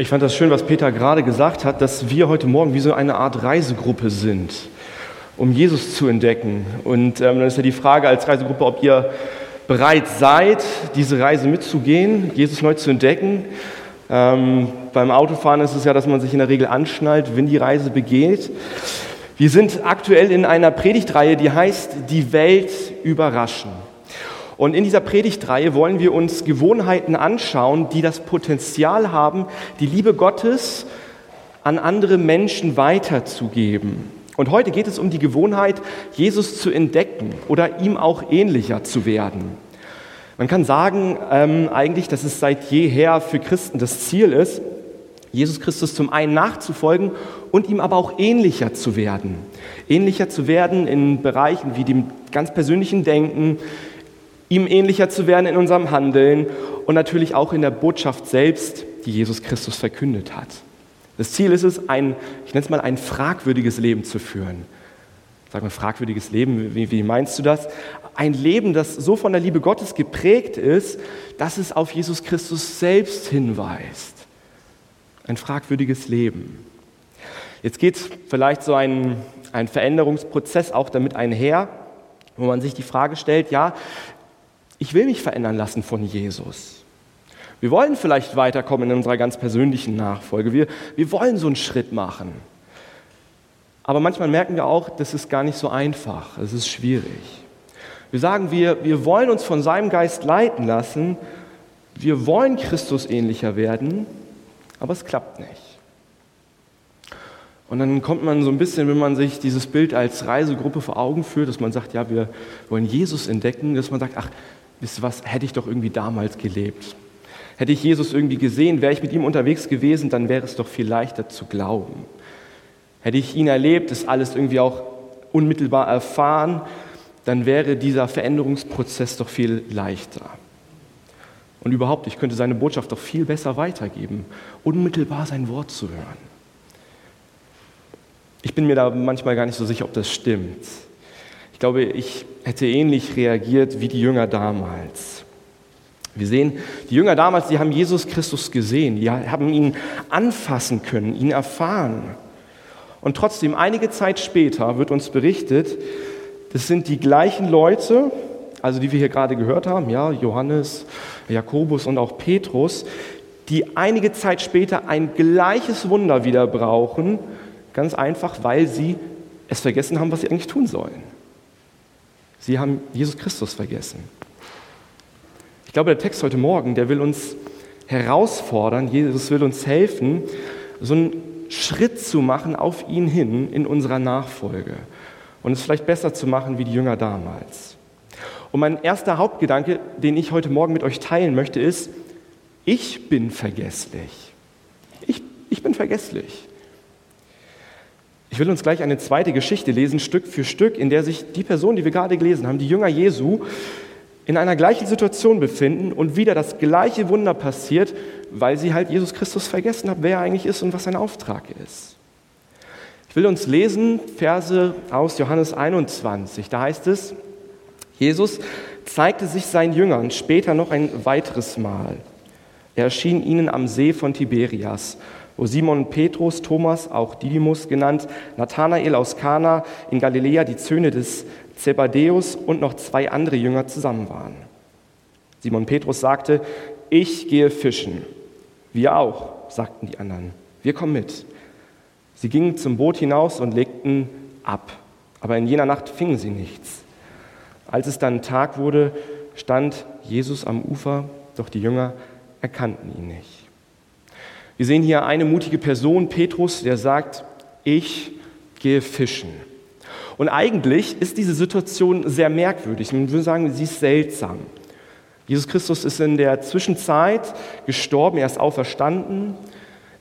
Ich fand das schön, was Peter gerade gesagt hat, dass wir heute Morgen wie so eine Art Reisegruppe sind, um Jesus zu entdecken. Und ähm, dann ist ja die Frage als Reisegruppe, ob ihr bereit seid, diese Reise mitzugehen, Jesus neu zu entdecken. Ähm, beim Autofahren ist es ja, dass man sich in der Regel anschnallt, wenn die Reise begeht. Wir sind aktuell in einer Predigtreihe, die heißt Die Welt überraschen. Und in dieser Predigtreihe wollen wir uns Gewohnheiten anschauen, die das Potenzial haben, die Liebe Gottes an andere Menschen weiterzugeben. Und heute geht es um die Gewohnheit, Jesus zu entdecken oder ihm auch ähnlicher zu werden. Man kann sagen ähm, eigentlich, dass es seit jeher für Christen das Ziel ist, Jesus Christus zum einen nachzufolgen und ihm aber auch ähnlicher zu werden. Ähnlicher zu werden in Bereichen wie dem ganz persönlichen Denken, ihm ähnlicher zu werden in unserem Handeln und natürlich auch in der Botschaft selbst, die Jesus Christus verkündet hat. Das Ziel ist es, ein, ich nenne es mal ein fragwürdiges Leben zu führen. Sag mal, fragwürdiges Leben, wie, wie meinst du das? Ein Leben, das so von der Liebe Gottes geprägt ist, dass es auf Jesus Christus selbst hinweist. Ein fragwürdiges Leben. Jetzt geht vielleicht so ein, ein Veränderungsprozess auch damit einher, wo man sich die Frage stellt, ja, ich will mich verändern lassen von Jesus. Wir wollen vielleicht weiterkommen in unserer ganz persönlichen Nachfolge. Wir, wir wollen so einen Schritt machen. Aber manchmal merken wir auch, das ist gar nicht so einfach. Es ist schwierig. Wir sagen, wir, wir wollen uns von seinem Geist leiten lassen. Wir wollen Christus ähnlicher werden, aber es klappt nicht. Und dann kommt man so ein bisschen, wenn man sich dieses Bild als Reisegruppe vor Augen führt, dass man sagt, ja, wir wollen Jesus entdecken, dass man sagt, ach, wisst ihr was, hätte ich doch irgendwie damals gelebt. Hätte ich Jesus irgendwie gesehen, wäre ich mit ihm unterwegs gewesen, dann wäre es doch viel leichter zu glauben. Hätte ich ihn erlebt, das alles irgendwie auch unmittelbar erfahren, dann wäre dieser Veränderungsprozess doch viel leichter. Und überhaupt, ich könnte seine Botschaft doch viel besser weitergeben, unmittelbar sein Wort zu hören. Ich bin mir da manchmal gar nicht so sicher, ob das stimmt. Ich glaube, ich hätte ähnlich reagiert wie die Jünger damals. Wir sehen, die Jünger damals, die haben Jesus Christus gesehen, die haben ihn anfassen können, ihn erfahren. Und trotzdem, einige Zeit später wird uns berichtet, das sind die gleichen Leute, also die wir hier gerade gehört haben, ja, Johannes, Jakobus und auch Petrus, die einige Zeit später ein gleiches Wunder wieder brauchen, ganz einfach, weil sie es vergessen haben, was sie eigentlich tun sollen. Sie haben Jesus Christus vergessen. Ich glaube, der Text heute Morgen, der will uns herausfordern, Jesus will uns helfen, so einen Schritt zu machen auf ihn hin in unserer Nachfolge und es vielleicht besser zu machen wie die Jünger damals. Und mein erster Hauptgedanke, den ich heute Morgen mit euch teilen möchte, ist, ich bin vergesslich. Ich, ich bin vergesslich. Ich will uns gleich eine zweite Geschichte lesen, Stück für Stück, in der sich die Person, die wir gerade gelesen haben, die Jünger Jesu, in einer gleichen Situation befinden und wieder das gleiche Wunder passiert, weil sie halt Jesus Christus vergessen haben, wer er eigentlich ist und was sein Auftrag ist. Ich will uns lesen Verse aus Johannes 21. Da heißt es, Jesus zeigte sich seinen Jüngern später noch ein weiteres Mal. Er erschien ihnen am See von Tiberias wo Simon Petrus, Thomas, auch Didymus genannt, Nathanael aus Kana in Galiläa, die Söhne des Zebedeus und noch zwei andere Jünger zusammen waren. Simon Petrus sagte, ich gehe fischen. Wir auch, sagten die anderen. Wir kommen mit. Sie gingen zum Boot hinaus und legten ab. Aber in jener Nacht fingen sie nichts. Als es dann Tag wurde, stand Jesus am Ufer, doch die Jünger erkannten ihn nicht. Wir sehen hier eine mutige Person, Petrus, der sagt, ich gehe fischen. Und eigentlich ist diese Situation sehr merkwürdig. Man würde sagen, sie ist seltsam. Jesus Christus ist in der Zwischenzeit gestorben, er ist auferstanden.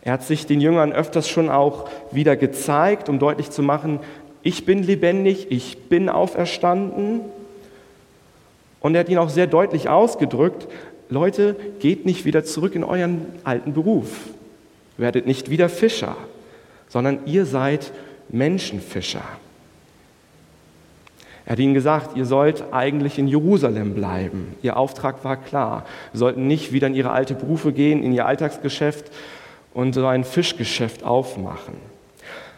Er hat sich den Jüngern öfters schon auch wieder gezeigt, um deutlich zu machen, ich bin lebendig, ich bin auferstanden. Und er hat ihn auch sehr deutlich ausgedrückt, Leute, geht nicht wieder zurück in euren alten Beruf werdet nicht wieder Fischer, sondern ihr seid Menschenfischer. Er hat ihnen gesagt, ihr sollt eigentlich in Jerusalem bleiben. Ihr Auftrag war klar. Sie sollten nicht wieder in ihre alte Berufe gehen, in ihr Alltagsgeschäft und so ein Fischgeschäft aufmachen.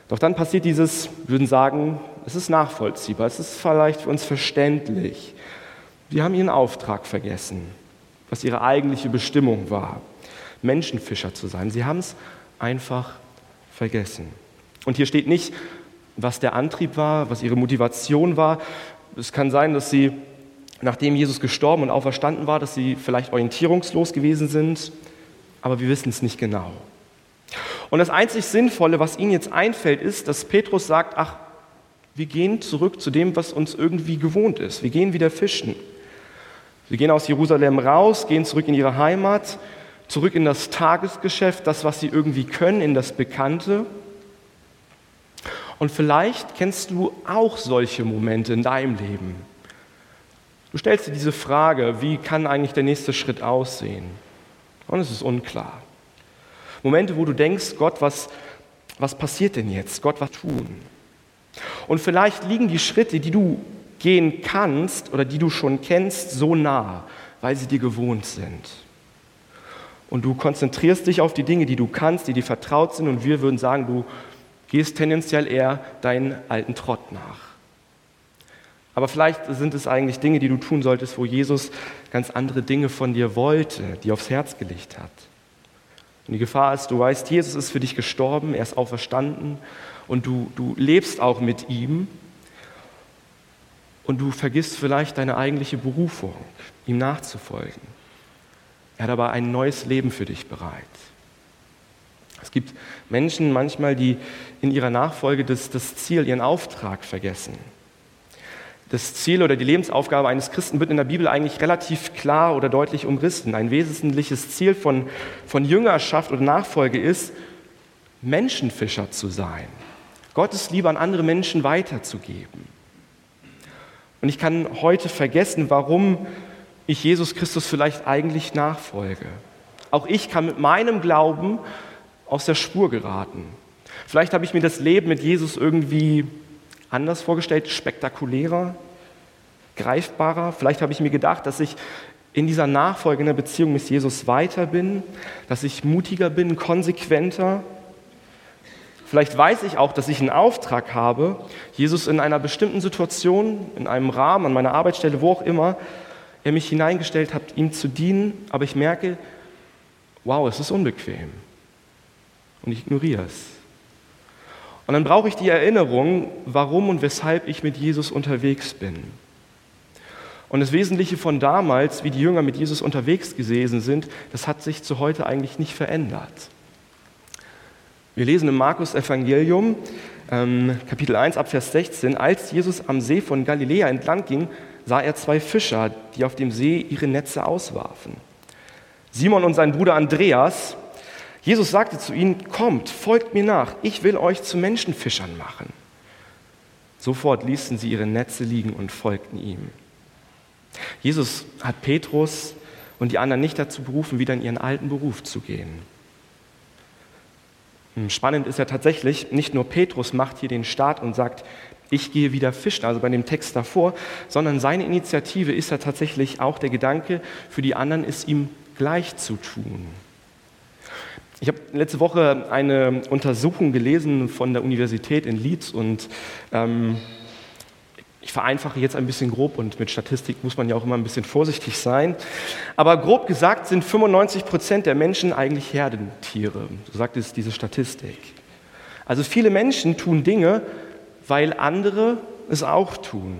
Doch dann passiert dieses, würden sagen, es ist nachvollziehbar, es ist vielleicht für uns verständlich. Sie haben ihren Auftrag vergessen, was ihre eigentliche Bestimmung war, Menschenfischer zu sein. Sie haben es einfach vergessen. Und hier steht nicht, was der Antrieb war, was ihre Motivation war. Es kann sein, dass sie, nachdem Jesus gestorben und auferstanden war, dass sie vielleicht orientierungslos gewesen sind, aber wir wissen es nicht genau. Und das einzig Sinnvolle, was ihnen jetzt einfällt, ist, dass Petrus sagt, ach, wir gehen zurück zu dem, was uns irgendwie gewohnt ist. Wir gehen wieder fischen. Sie gehen aus Jerusalem raus, gehen zurück in ihre Heimat, zurück in das Tagesgeschäft, das, was sie irgendwie können, in das Bekannte. Und vielleicht kennst du auch solche Momente in deinem Leben. Du stellst dir diese Frage, wie kann eigentlich der nächste Schritt aussehen? Und es ist unklar. Momente, wo du denkst, Gott, was, was passiert denn jetzt? Gott, was tun? Und vielleicht liegen die Schritte, die du gehen kannst oder die du schon kennst, so nah, weil sie dir gewohnt sind. Und du konzentrierst dich auf die Dinge, die du kannst, die dir vertraut sind. Und wir würden sagen, du gehst tendenziell eher deinen alten Trott nach. Aber vielleicht sind es eigentlich Dinge, die du tun solltest, wo Jesus ganz andere Dinge von dir wollte, die aufs Herz gelegt hat. Und die Gefahr ist, du weißt, Jesus ist für dich gestorben, er ist auferstanden und du, du lebst auch mit ihm und du vergisst vielleicht deine eigentliche Berufung, ihm nachzufolgen. Er hat aber ein neues Leben für dich bereit. Es gibt Menschen manchmal, die in ihrer Nachfolge das, das Ziel, ihren Auftrag vergessen. Das Ziel oder die Lebensaufgabe eines Christen wird in der Bibel eigentlich relativ klar oder deutlich umrissen. Ein wesentliches Ziel von, von Jüngerschaft oder Nachfolge ist, Menschenfischer zu sein. Gottes Liebe an andere Menschen weiterzugeben. Und ich kann heute vergessen, warum ich Jesus Christus vielleicht eigentlich nachfolge. Auch ich kann mit meinem Glauben aus der Spur geraten. Vielleicht habe ich mir das Leben mit Jesus irgendwie anders vorgestellt, spektakulärer, greifbarer. Vielleicht habe ich mir gedacht, dass ich in dieser Nachfolge in der Beziehung mit Jesus weiter bin, dass ich mutiger bin, konsequenter. Vielleicht weiß ich auch, dass ich einen Auftrag habe, Jesus in einer bestimmten Situation, in einem Rahmen, an meiner Arbeitsstelle, wo auch immer, er mich hineingestellt hat, ihm zu dienen, aber ich merke, wow, es ist unbequem. Und ich ignoriere es. Und dann brauche ich die Erinnerung, warum und weshalb ich mit Jesus unterwegs bin. Und das Wesentliche von damals, wie die Jünger mit Jesus unterwegs gewesen sind, das hat sich zu heute eigentlich nicht verändert. Wir lesen im Markus Evangelium, ähm, Kapitel 1, Abvers 16, als Jesus am See von Galiläa entlang ging, sah er zwei Fischer, die auf dem See ihre Netze auswarfen. Simon und sein Bruder Andreas, Jesus sagte zu ihnen, kommt, folgt mir nach, ich will euch zu Menschenfischern machen. Sofort ließen sie ihre Netze liegen und folgten ihm. Jesus hat Petrus und die anderen nicht dazu berufen, wieder in ihren alten Beruf zu gehen. Hm, spannend ist ja tatsächlich, nicht nur Petrus macht hier den Start und sagt, ich gehe wieder fischen, also bei dem Text davor, sondern seine Initiative ist ja tatsächlich auch der Gedanke, für die anderen ist ihm gleich zu tun. Ich habe letzte Woche eine Untersuchung gelesen von der Universität in Leeds und ähm, ich vereinfache jetzt ein bisschen grob und mit Statistik muss man ja auch immer ein bisschen vorsichtig sein. Aber grob gesagt sind 95 Prozent der Menschen eigentlich Herdentiere, so sagt es diese Statistik. Also viele Menschen tun Dinge, weil andere es auch tun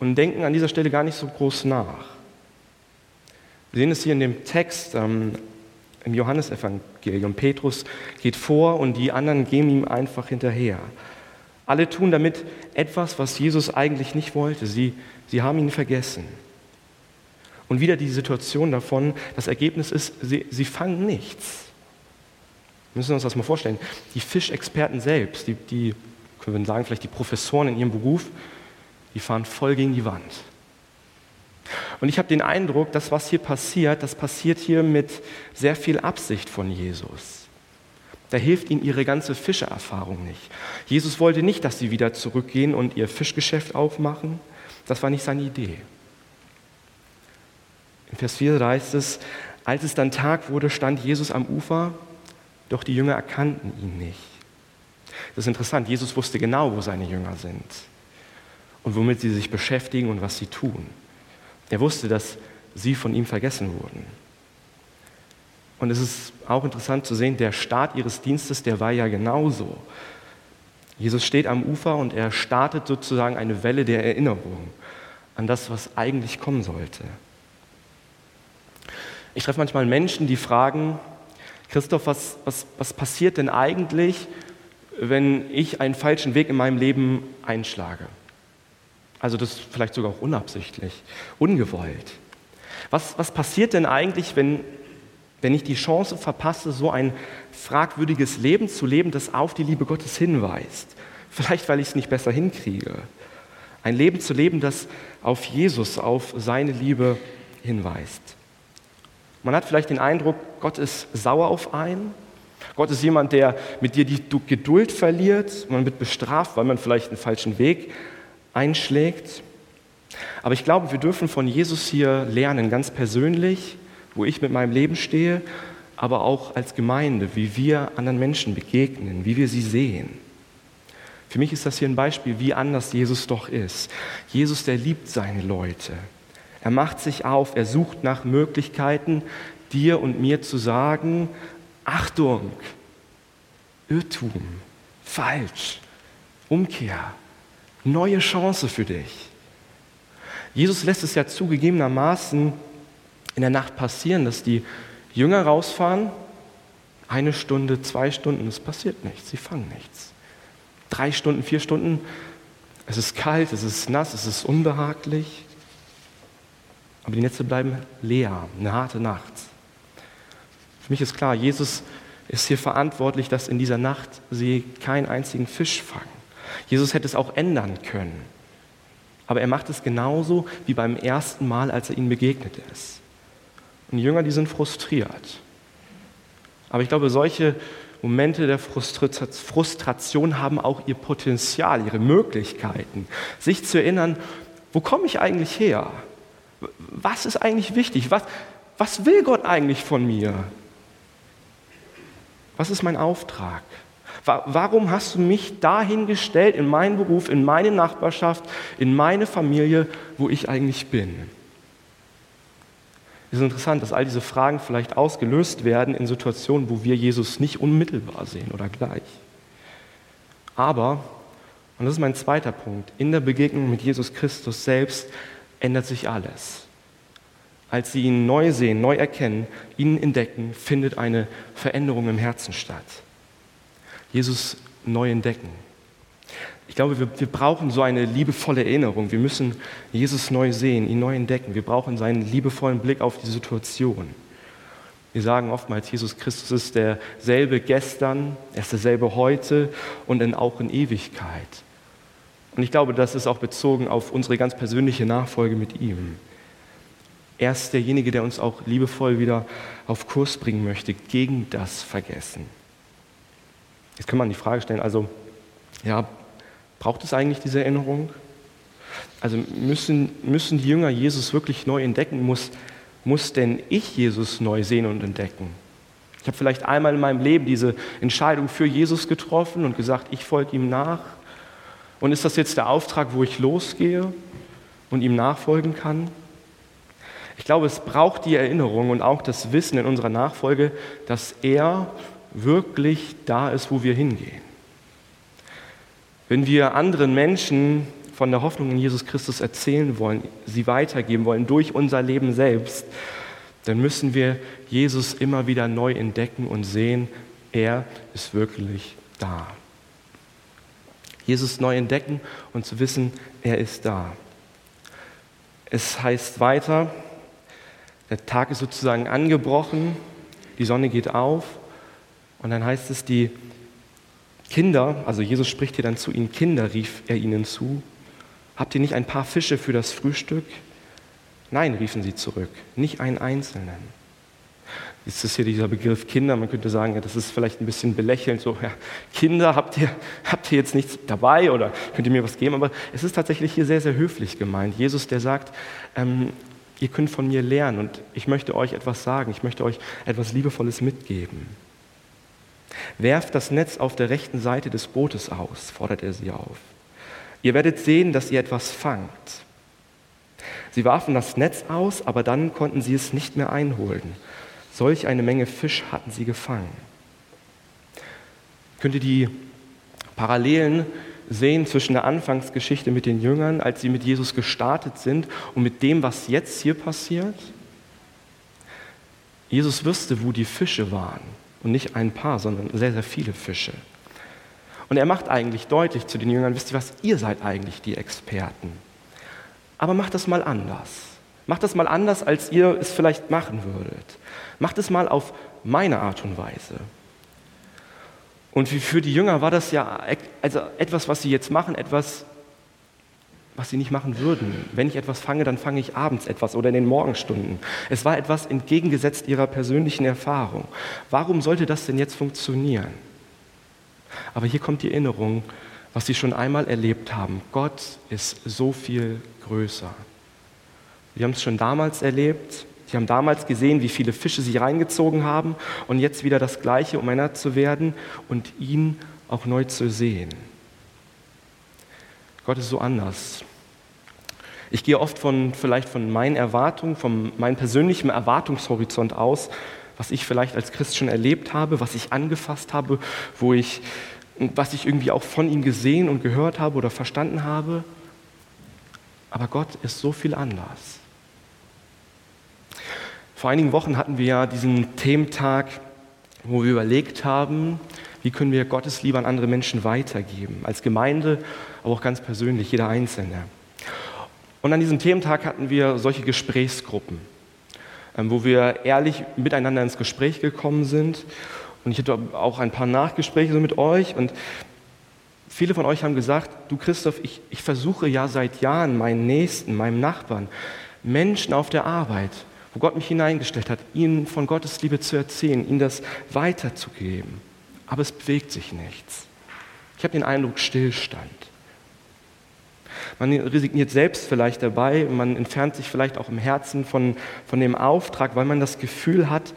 und denken an dieser Stelle gar nicht so groß nach. Wir sehen es hier in dem Text ähm, im Johannesevangelium. Petrus geht vor und die anderen gehen ihm einfach hinterher. Alle tun damit etwas, was Jesus eigentlich nicht wollte. Sie, sie haben ihn vergessen. Und wieder die Situation davon, das Ergebnis ist, sie, sie fangen nichts. Wir müssen uns das mal vorstellen. Die Fischexperten selbst, die, die wir sagen, vielleicht die Professoren in ihrem Beruf, die fahren voll gegen die Wand. Und ich habe den Eindruck, dass was hier passiert, das passiert hier mit sehr viel Absicht von Jesus. Da hilft ihnen ihre ganze Fischererfahrung nicht. Jesus wollte nicht, dass sie wieder zurückgehen und ihr Fischgeschäft aufmachen. Das war nicht seine Idee. In Vers 4 heißt es, als es dann Tag wurde, stand Jesus am Ufer doch die Jünger erkannten ihn nicht. Das ist interessant, Jesus wusste genau, wo seine Jünger sind und womit sie sich beschäftigen und was sie tun. Er wusste, dass sie von ihm vergessen wurden. Und es ist auch interessant zu sehen, der Start ihres Dienstes, der war ja genauso. Jesus steht am Ufer und er startet sozusagen eine Welle der Erinnerung an das, was eigentlich kommen sollte. Ich treffe manchmal Menschen, die fragen, Christoph, was, was, was passiert denn eigentlich, wenn ich einen falschen Weg in meinem Leben einschlage? Also das vielleicht sogar auch unabsichtlich, ungewollt. Was, was passiert denn eigentlich, wenn, wenn ich die Chance verpasse, so ein fragwürdiges Leben zu leben, das auf die Liebe Gottes hinweist? Vielleicht, weil ich es nicht besser hinkriege. Ein Leben zu leben, das auf Jesus, auf seine Liebe hinweist. Man hat vielleicht den Eindruck, Gott ist sauer auf einen. Gott ist jemand, der mit dir die Geduld verliert. Man wird bestraft, weil man vielleicht einen falschen Weg einschlägt. Aber ich glaube, wir dürfen von Jesus hier lernen, ganz persönlich, wo ich mit meinem Leben stehe, aber auch als Gemeinde, wie wir anderen Menschen begegnen, wie wir sie sehen. Für mich ist das hier ein Beispiel, wie anders Jesus doch ist. Jesus, der liebt seine Leute. Er macht sich auf, er sucht nach Möglichkeiten, dir und mir zu sagen, Achtung, Irrtum, falsch, Umkehr, neue Chance für dich. Jesus lässt es ja zugegebenermaßen in der Nacht passieren, dass die Jünger rausfahren, eine Stunde, zwei Stunden, es passiert nichts, sie fangen nichts. Drei Stunden, vier Stunden, es ist kalt, es ist nass, es ist unbehaglich, aber die Netze bleiben leer, eine harte Nacht. Für mich ist klar, Jesus ist hier verantwortlich, dass in dieser Nacht sie keinen einzigen Fisch fangen. Jesus hätte es auch ändern können. Aber er macht es genauso wie beim ersten Mal, als er ihnen begegnet ist. Und die Jünger, die sind frustriert. Aber ich glaube, solche Momente der Frustration haben auch ihr Potenzial, ihre Möglichkeiten, sich zu erinnern, wo komme ich eigentlich her? Was ist eigentlich wichtig? Was, was will Gott eigentlich von mir? Was ist mein Auftrag? Warum hast du mich dahingestellt in meinen Beruf, in meine Nachbarschaft, in meine Familie, wo ich eigentlich bin? Es ist interessant, dass all diese Fragen vielleicht ausgelöst werden in Situationen, wo wir Jesus nicht unmittelbar sehen oder gleich. Aber, und das ist mein zweiter Punkt, in der Begegnung mit Jesus Christus selbst ändert sich alles. Als sie ihn neu sehen, neu erkennen, ihn entdecken, findet eine Veränderung im Herzen statt. Jesus neu entdecken. Ich glaube, wir, wir, brauchen so eine liebevolle Erinnerung. Wir müssen Jesus neu sehen, ihn neu entdecken. Wir brauchen seinen liebevollen Blick auf die Situation. Wir sagen oftmals, Jesus Christus ist derselbe gestern, er ist derselbe heute und dann auch in Ewigkeit. Und ich glaube, das ist auch bezogen auf unsere ganz persönliche Nachfolge mit ihm. Er ist derjenige, der uns auch liebevoll wieder auf Kurs bringen möchte, gegen das Vergessen. Jetzt kann man die Frage stellen, also, ja, braucht es eigentlich diese Erinnerung? Also müssen, müssen die Jünger Jesus wirklich neu entdecken? Muss, muss denn ich Jesus neu sehen und entdecken? Ich habe vielleicht einmal in meinem Leben diese Entscheidung für Jesus getroffen und gesagt, ich folge ihm nach. Und ist das jetzt der Auftrag, wo ich losgehe und ihm nachfolgen kann? Ich glaube, es braucht die Erinnerung und auch das Wissen in unserer Nachfolge, dass er wirklich da ist, wo wir hingehen. Wenn wir anderen Menschen von der Hoffnung in Jesus Christus erzählen wollen, sie weitergeben wollen durch unser Leben selbst, dann müssen wir Jesus immer wieder neu entdecken und sehen, er ist wirklich da. Jesus neu entdecken und zu wissen, er ist da. Es heißt weiter, der Tag ist sozusagen angebrochen, die Sonne geht auf und dann heißt es, die Kinder, also Jesus spricht hier dann zu ihnen, Kinder rief er ihnen zu, habt ihr nicht ein paar Fische für das Frühstück? Nein, riefen sie zurück, nicht einen einzelnen. Jetzt ist hier dieser Begriff Kinder, man könnte sagen, ja, das ist vielleicht ein bisschen belächelnd, so, ja, Kinder, habt ihr, habt ihr jetzt nichts dabei oder könnt ihr mir was geben? Aber es ist tatsächlich hier sehr, sehr höflich gemeint. Jesus, der sagt, ähm, ihr könnt von mir lernen und ich möchte euch etwas sagen, ich möchte euch etwas Liebevolles mitgeben. Werft das Netz auf der rechten Seite des Bootes aus, fordert er sie auf. Ihr werdet sehen, dass ihr etwas fangt. Sie warfen das Netz aus, aber dann konnten sie es nicht mehr einholen. Solch eine Menge Fisch hatten sie gefangen. Könnt ihr die Parallelen sehen zwischen der Anfangsgeschichte mit den Jüngern, als sie mit Jesus gestartet sind, und mit dem, was jetzt hier passiert? Jesus wusste, wo die Fische waren. Und nicht ein paar, sondern sehr, sehr viele Fische. Und er macht eigentlich deutlich zu den Jüngern, wisst ihr was, ihr seid eigentlich die Experten. Aber macht das mal anders. Macht das mal anders, als ihr es vielleicht machen würdet. Macht es mal auf meine Art und Weise. Und für die Jünger war das ja also etwas, was sie jetzt machen, etwas, was sie nicht machen würden. Wenn ich etwas fange, dann fange ich abends etwas oder in den Morgenstunden. Es war etwas entgegengesetzt ihrer persönlichen Erfahrung. Warum sollte das denn jetzt funktionieren? Aber hier kommt die Erinnerung, was sie schon einmal erlebt haben. Gott ist so viel größer. Sie haben es schon damals erlebt, Sie haben damals gesehen, wie viele Fische sie reingezogen haben und jetzt wieder das Gleiche, um erinnert zu werden und ihn auch neu zu sehen. Gott ist so anders. Ich gehe oft von, vielleicht von meinen Erwartungen, von meinem persönlichen Erwartungshorizont aus, was ich vielleicht als Christ schon erlebt habe, was ich angefasst habe, wo ich, was ich irgendwie auch von ihm gesehen und gehört habe oder verstanden habe. Aber Gott ist so viel anders. Vor einigen Wochen hatten wir ja diesen Thementag, wo wir überlegt haben, wie können wir Gottes Liebe an andere Menschen weitergeben, als Gemeinde, aber auch ganz persönlich, jeder Einzelne. Und an diesem Thementag hatten wir solche Gesprächsgruppen, ähm, wo wir ehrlich miteinander ins Gespräch gekommen sind. Und ich hatte auch ein paar Nachgespräche mit euch und viele von euch haben gesagt, du Christoph, ich, ich versuche ja seit Jahren meinen Nächsten, meinem Nachbarn, Menschen auf der Arbeit, wo Gott mich hineingestellt hat, ihnen von Gottes Liebe zu erzählen, ihnen das weiterzugeben. Aber es bewegt sich nichts. Ich habe den Eindruck, Stillstand. Man resigniert selbst vielleicht dabei, man entfernt sich vielleicht auch im Herzen von, von dem Auftrag, weil man das Gefühl hat,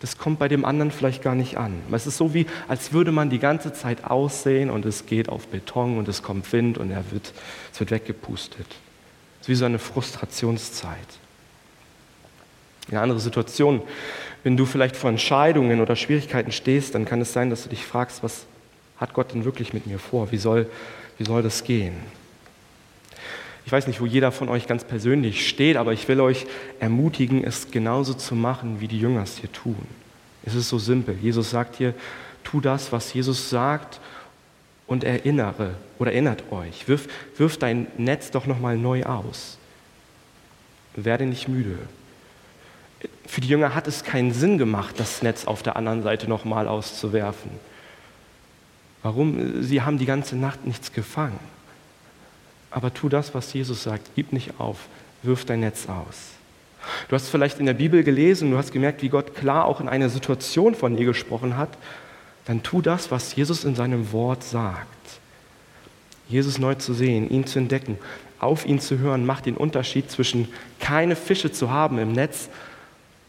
das kommt bei dem anderen vielleicht gar nicht an. Es ist so wie, als würde man die ganze Zeit aussehen und es geht auf Beton und es kommt Wind und er wird, es wird weggepustet. Es ist wie so eine Frustrationszeit in eine andere Situation. Wenn du vielleicht vor Entscheidungen oder Schwierigkeiten stehst, dann kann es sein, dass du dich fragst, was hat Gott denn wirklich mit mir vor? Wie soll, wie soll das gehen? Ich weiß nicht, wo jeder von euch ganz persönlich steht, aber ich will euch ermutigen, es genauso zu machen, wie die Jünger es hier tun. Es ist so simpel. Jesus sagt hier, tu das, was Jesus sagt und erinnere oder erinnert euch. Wirf, wirf dein Netz doch nochmal neu aus. Werde nicht müde für die Jünger hat es keinen Sinn gemacht, das Netz auf der anderen Seite nochmal auszuwerfen. Warum? Sie haben die ganze Nacht nichts gefangen. Aber tu das, was Jesus sagt. Gib nicht auf. Wirf dein Netz aus. Du hast vielleicht in der Bibel gelesen, du hast gemerkt, wie Gott klar auch in einer Situation von dir gesprochen hat. Dann tu das, was Jesus in seinem Wort sagt. Jesus neu zu sehen, ihn zu entdecken, auf ihn zu hören, macht den Unterschied zwischen keine Fische zu haben im Netz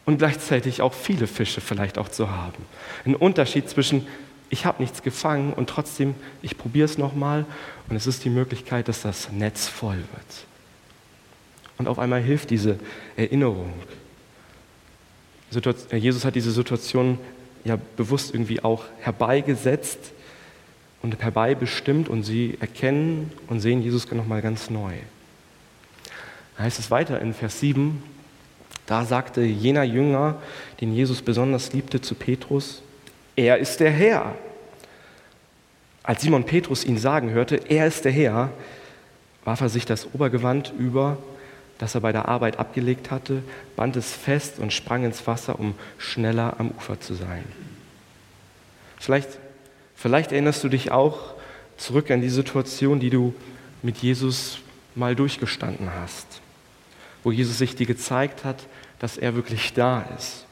und gleichzeitig auch viele Fische vielleicht auch zu haben. Ein Unterschied zwischen, ich habe nichts gefangen und trotzdem, ich probiere es nochmal und es ist die Möglichkeit, dass das Netz voll wird. Und auf einmal hilft diese Erinnerung. Äh, Jesus hat diese Situation ja bewusst irgendwie auch herbeigesetzt und herbeibestimmt und sie erkennen und sehen Jesus nochmal ganz neu. Da heißt es weiter in Vers 7, da sagte jener Jünger, den Jesus besonders liebte, zu Petrus, er ist der Herr. Als Simon Petrus ihn sagen hörte, er ist der Herr, warf er sich das Obergewand über, das er bei der Arbeit abgelegt hatte, band es fest und sprang ins Wasser, um schneller am Ufer zu sein. Vielleicht, vielleicht erinnerst du dich auch zurück an die Situation, die du mit Jesus mal durchgestanden hast wo Jesus sich dir gezeigt hat, dass er wirklich da ist.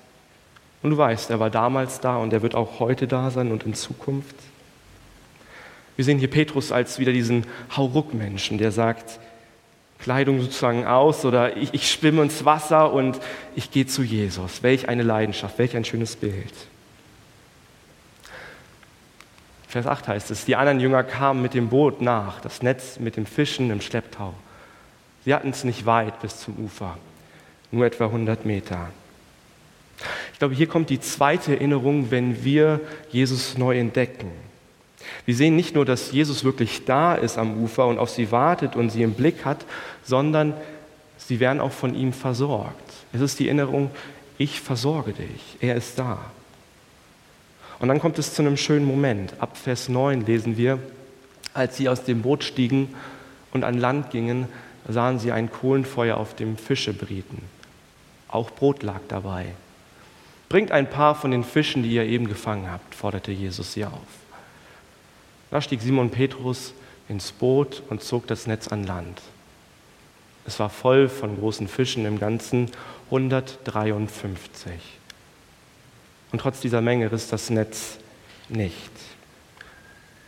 Und du weißt, er war damals da und er wird auch heute da sein und in Zukunft. Wir sehen hier Petrus als wieder diesen Hauruck-Menschen, der sagt, Kleidung sozusagen aus oder ich, ich schwimme ins Wasser und ich gehe zu Jesus. Welch eine Leidenschaft, welch ein schönes Bild. Vers 8 heißt es, die anderen Jünger kamen mit dem Boot nach, das Netz mit den Fischen im Schlepptau. Sie hatten es nicht weit bis zum Ufer, nur etwa 100 Meter. Ich glaube, hier kommt die zweite Erinnerung, wenn wir Jesus neu entdecken. Wir sehen nicht nur, dass Jesus wirklich da ist am Ufer und auf sie wartet und sie im Blick hat, sondern sie werden auch von ihm versorgt. Es ist die Erinnerung, ich versorge dich, er ist da. Und dann kommt es zu einem schönen Moment. Ab Vers 9 lesen wir, als sie aus dem Boot stiegen und an Land gingen, sahen sie ein Kohlenfeuer auf dem Fische brieten. Auch Brot lag dabei. Bringt ein paar von den Fischen, die ihr eben gefangen habt, forderte Jesus sie auf. Da stieg Simon Petrus ins Boot und zog das Netz an Land. Es war voll von großen Fischen, im Ganzen 153. Und trotz dieser Menge riss das Netz nicht.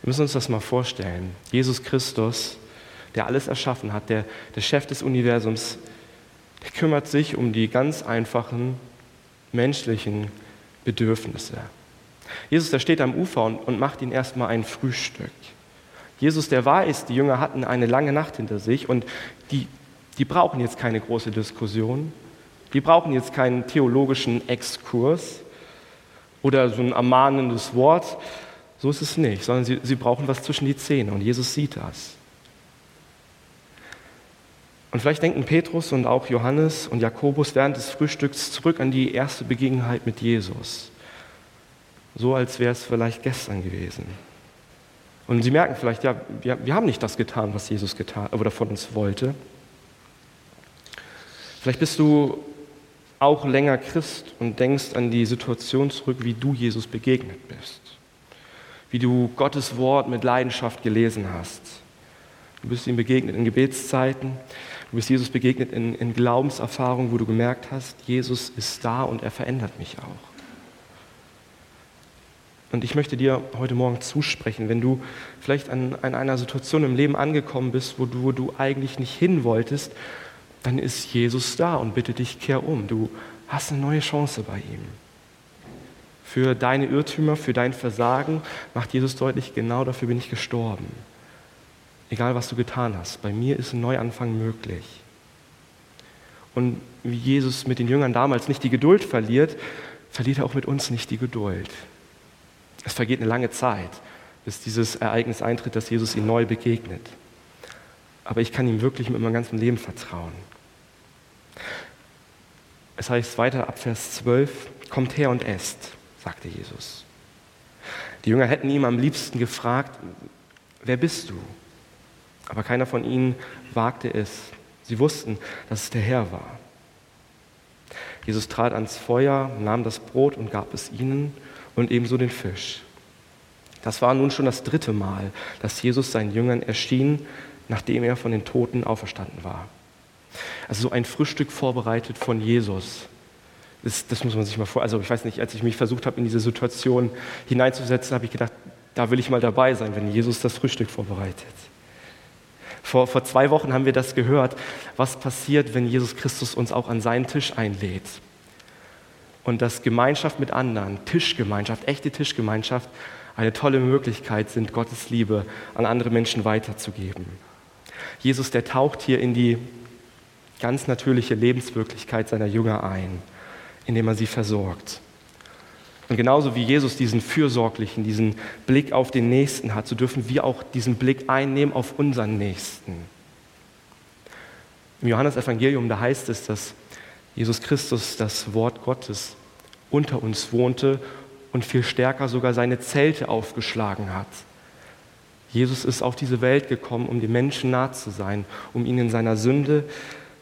Wir müssen uns das mal vorstellen. Jesus Christus, der alles erschaffen hat, der, der Chef des Universums, der kümmert sich um die ganz einfachen menschlichen Bedürfnisse. Jesus, der steht am Ufer und, und macht ihnen erstmal ein Frühstück. Jesus, der weiß, die Jünger hatten eine lange Nacht hinter sich und die, die brauchen jetzt keine große Diskussion. Die brauchen jetzt keinen theologischen Exkurs oder so ein ermahnendes Wort. So ist es nicht, sondern sie, sie brauchen was zwischen die Zähne und Jesus sieht das. Und vielleicht denken Petrus und auch Johannes und Jakobus während des Frühstücks zurück an die erste Begegnung mit Jesus. So als wäre es vielleicht gestern gewesen. Und sie merken vielleicht, ja, wir, wir haben nicht das getan, was Jesus getan oder von uns wollte. Vielleicht bist du auch länger Christ und denkst an die Situation zurück, wie du Jesus begegnet bist. Wie du Gottes Wort mit Leidenschaft gelesen hast. Du bist ihm begegnet in Gebetszeiten. Du bist Jesus begegnet in, in Glaubenserfahrungen, wo du gemerkt hast, Jesus ist da und er verändert mich auch. Und ich möchte dir heute Morgen zusprechen, wenn du vielleicht an, an einer Situation im Leben angekommen bist, wo du, wo du eigentlich nicht hin wolltest, dann ist Jesus da und bitte dich, kehr um. Du hast eine neue Chance bei ihm. Für deine Irrtümer, für dein Versagen macht Jesus deutlich, genau dafür bin ich gestorben egal was du getan hast. Bei mir ist ein Neuanfang möglich. Und wie Jesus mit den Jüngern damals nicht die Geduld verliert, verliert er auch mit uns nicht die Geduld. Es vergeht eine lange Zeit, bis dieses Ereignis eintritt, dass Jesus ihm neu begegnet. Aber ich kann ihm wirklich mit meinem ganzen Leben vertrauen. Es heißt weiter ab Vers 12, kommt her und esst, sagte Jesus. Die Jünger hätten ihm am liebsten gefragt, wer bist du? Aber keiner von ihnen wagte es. Sie wussten, dass es der Herr war. Jesus trat ans Feuer, nahm das Brot und gab es ihnen und ebenso den Fisch. Das war nun schon das dritte Mal, dass Jesus seinen Jüngern erschien, nachdem er von den Toten auferstanden war. Also so ein Frühstück vorbereitet von Jesus. Das, das muss man sich mal vor. Also ich weiß nicht, als ich mich versucht habe, in diese Situation hineinzusetzen, habe ich gedacht, da will ich mal dabei sein, wenn Jesus das Frühstück vorbereitet. Vor, vor zwei Wochen haben wir das gehört, was passiert, wenn Jesus Christus uns auch an seinen Tisch einlädt. Und dass Gemeinschaft mit anderen, Tischgemeinschaft, echte Tischgemeinschaft, eine tolle Möglichkeit sind, Gottes Liebe an andere Menschen weiterzugeben. Jesus, der taucht hier in die ganz natürliche Lebenswirklichkeit seiner Jünger ein, indem er sie versorgt. Und genauso wie Jesus diesen fürsorglichen, diesen Blick auf den Nächsten hat, so dürfen wir auch diesen Blick einnehmen auf unseren Nächsten. Im Johannesevangelium, da heißt es, dass Jesus Christus, das Wort Gottes, unter uns wohnte und viel stärker sogar seine Zelte aufgeschlagen hat. Jesus ist auf diese Welt gekommen, um den Menschen nah zu sein, um ihnen in seiner Sünde,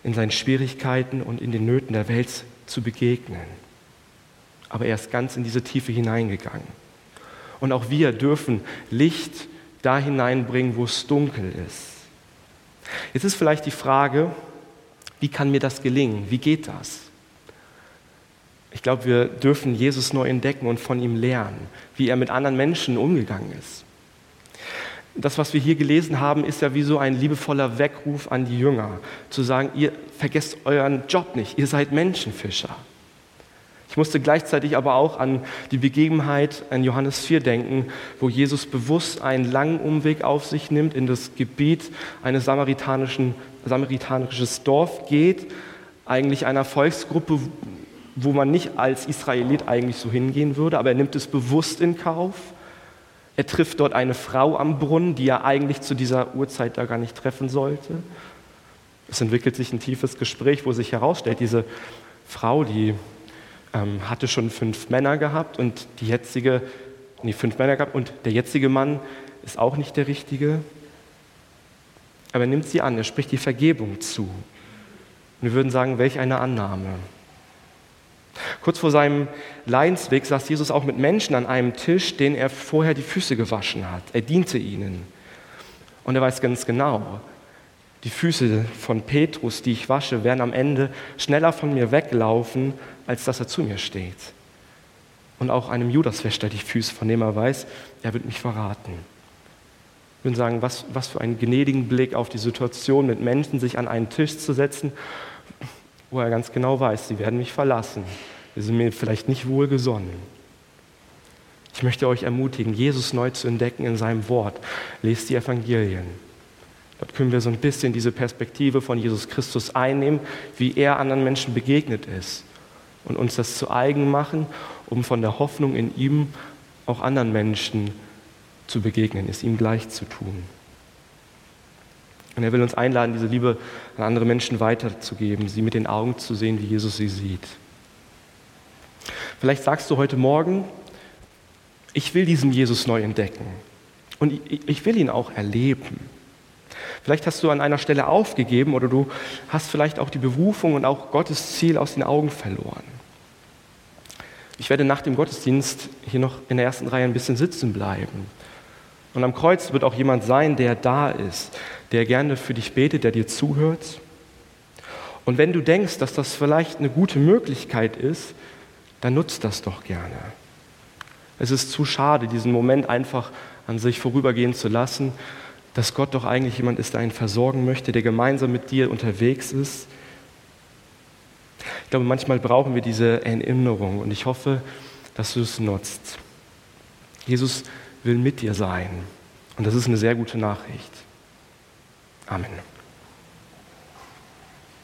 in seinen Schwierigkeiten und in den Nöten der Welt zu begegnen aber er ist ganz in diese Tiefe hineingegangen. Und auch wir dürfen Licht da hineinbringen, wo es dunkel ist. Jetzt ist vielleicht die Frage, wie kann mir das gelingen? Wie geht das? Ich glaube, wir dürfen Jesus neu entdecken und von ihm lernen, wie er mit anderen Menschen umgegangen ist. Das, was wir hier gelesen haben, ist ja wie so ein liebevoller Weckruf an die Jünger, zu sagen, ihr vergesst euren Job nicht, ihr seid Menschenfischer. Ich musste gleichzeitig aber auch an die Begebenheit in Johannes 4 denken, wo Jesus bewusst einen langen Umweg auf sich nimmt, in das Gebiet eines samaritanischen, samaritanisches Dorf geht, eigentlich einer Volksgruppe, wo man nicht als Israelit eigentlich so hingehen würde, aber er nimmt es bewusst in Kauf. Er trifft dort eine Frau am Brunnen, die er eigentlich zu dieser Uhrzeit da gar nicht treffen sollte. Es entwickelt sich ein tiefes Gespräch, wo sich herausstellt, diese Frau, die ähm, hatte schon fünf Männer gehabt und die jetzige, nee, fünf Männer gehabt und der jetzige Mann ist auch nicht der richtige. Aber er nimmt sie an, er spricht die Vergebung zu. Und wir würden sagen, welch eine Annahme. Kurz vor seinem Leidensweg saß Jesus auch mit Menschen an einem Tisch, denen er vorher die Füße gewaschen hat. Er diente ihnen. Und er weiß ganz genau, die Füße von Petrus, die ich wasche, werden am Ende schneller von mir weglaufen, als dass er zu mir steht. Und auch einem Judas wäscht er die Füße, von dem er weiß, er wird mich verraten. Ich würde sagen, was, was für einen gnädigen Blick auf die Situation, mit Menschen sich an einen Tisch zu setzen, wo er ganz genau weiß, sie werden mich verlassen. Sie sind mir vielleicht nicht wohlgesonnen. Ich möchte euch ermutigen, Jesus neu zu entdecken in seinem Wort. Lest die Evangelien. Dort können wir so ein bisschen diese Perspektive von Jesus Christus einnehmen, wie er anderen Menschen begegnet ist und uns das zu eigen machen, um von der Hoffnung in ihm auch anderen Menschen zu begegnen, es ihm gleich zu tun. Und er will uns einladen, diese Liebe an andere Menschen weiterzugeben, sie mit den Augen zu sehen, wie Jesus sie sieht. Vielleicht sagst du heute Morgen, ich will diesen Jesus neu entdecken und ich will ihn auch erleben. Vielleicht hast du an einer Stelle aufgegeben oder du hast vielleicht auch die Berufung und auch Gottes Ziel aus den Augen verloren. Ich werde nach dem Gottesdienst hier noch in der ersten Reihe ein bisschen sitzen bleiben. Und am Kreuz wird auch jemand sein, der da ist, der gerne für dich betet, der dir zuhört. Und wenn du denkst, dass das vielleicht eine gute Möglichkeit ist, dann nutzt das doch gerne. Es ist zu schade, diesen Moment einfach an sich vorübergehen zu lassen, dass Gott doch eigentlich jemand ist, der einen versorgen möchte, der gemeinsam mit dir unterwegs ist. Ich glaube, manchmal brauchen wir diese Erinnerung und ich hoffe, dass du es nutzt. Jesus will mit dir sein und das ist eine sehr gute Nachricht. Amen.